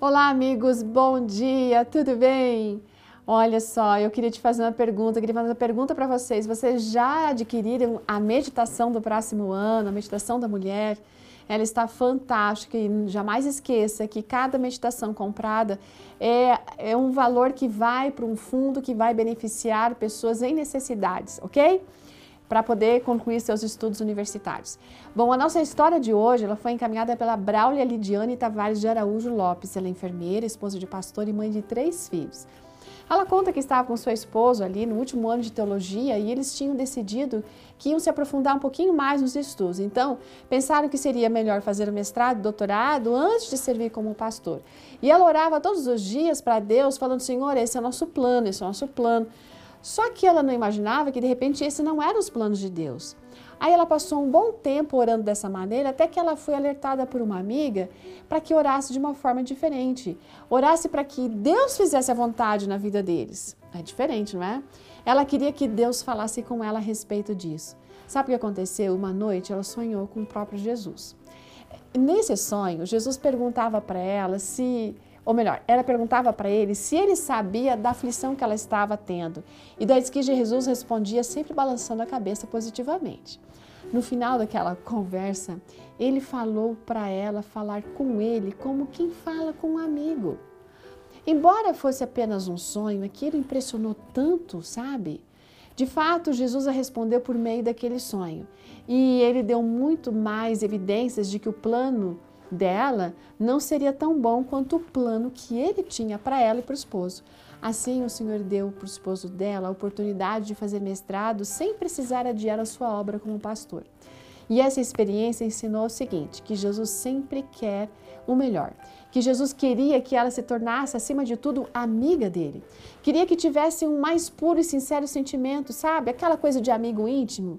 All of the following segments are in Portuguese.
Olá, amigos, bom dia, tudo bem? Olha só, eu queria te fazer uma pergunta, queria fazer uma pergunta para vocês. Vocês já adquiriram a meditação do próximo ano, a meditação da mulher? Ela está fantástica e jamais esqueça que cada meditação comprada é, é um valor que vai para um fundo que vai beneficiar pessoas em necessidades, ok? Para poder concluir seus estudos universitários. Bom, a nossa história de hoje ela foi encaminhada pela Braulia Lidiane Tavares de Araújo Lopes. Ela é enfermeira, esposa de pastor e mãe de três filhos. Ela conta que estava com seu esposo ali no último ano de teologia e eles tinham decidido que iam se aprofundar um pouquinho mais nos estudos. Então, pensaram que seria melhor fazer o mestrado, doutorado antes de servir como pastor. E ela orava todos os dias para Deus, falando: Senhor, esse é o nosso plano, esse é o nosso plano. Só que ela não imaginava que de repente esse não era os planos de Deus. Aí ela passou um bom tempo orando dessa maneira, até que ela foi alertada por uma amiga para que orasse de uma forma diferente. Orasse para que Deus fizesse a vontade na vida deles. É diferente, não é? Ela queria que Deus falasse com ela a respeito disso. Sabe o que aconteceu? Uma noite ela sonhou com o próprio Jesus. Nesse sonho, Jesus perguntava para ela se ou melhor, ela perguntava para ele se ele sabia da aflição que ela estava tendo. E daí que Jesus respondia sempre balançando a cabeça positivamente. No final daquela conversa, ele falou para ela falar com ele como quem fala com um amigo. Embora fosse apenas um sonho, aquilo impressionou tanto, sabe? De fato, Jesus a respondeu por meio daquele sonho. E ele deu muito mais evidências de que o plano dela não seria tão bom quanto o plano que ele tinha para ela e para o esposo. Assim, o Senhor deu para o esposo dela a oportunidade de fazer mestrado sem precisar adiar a sua obra como pastor. E essa experiência ensinou o seguinte: que Jesus sempre quer o melhor. Que Jesus queria que ela se tornasse, acima de tudo, amiga dele. Queria que tivesse um mais puro e sincero sentimento, sabe? Aquela coisa de amigo íntimo.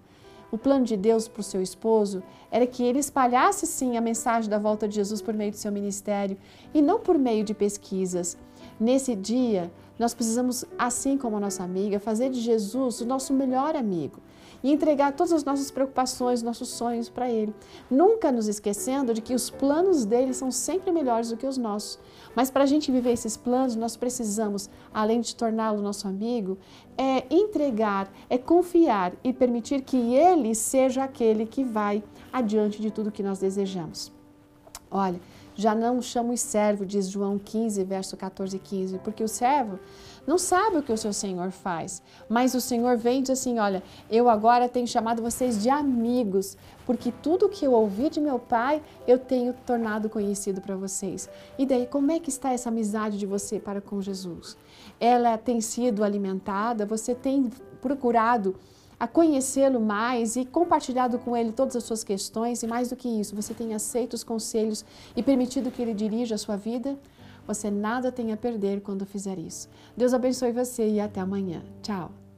O plano de Deus para o seu esposo era que ele espalhasse sim a mensagem da volta de Jesus por meio do seu ministério e não por meio de pesquisas. Nesse dia, nós precisamos, assim como a nossa amiga, fazer de Jesus o nosso melhor amigo e entregar todas as nossas preocupações, nossos sonhos para Ele. Nunca nos esquecendo de que os planos dele são sempre melhores do que os nossos. Mas para a gente viver esses planos, nós precisamos, além de torná-lo nosso amigo, é entregar, é confiar e permitir que Ele seja aquele que vai adiante de tudo que nós desejamos. Olha, já não chamamos servo, diz João 15, verso 14 e 15, porque o servo não sabe o que o seu Senhor faz, mas o Senhor vem e diz assim: Olha, eu agora tenho chamado vocês de amigos, porque tudo que eu ouvi de meu Pai eu tenho tornado conhecido para vocês. E daí, como é que está essa amizade de você para com Jesus? Ela tem sido alimentada, você tem procurado a conhecê-lo mais e compartilhado com ele todas as suas questões, e mais do que isso, você tem aceito os conselhos e permitido que ele dirija a sua vida? Você nada tem a perder quando fizer isso. Deus abençoe você e até amanhã. Tchau!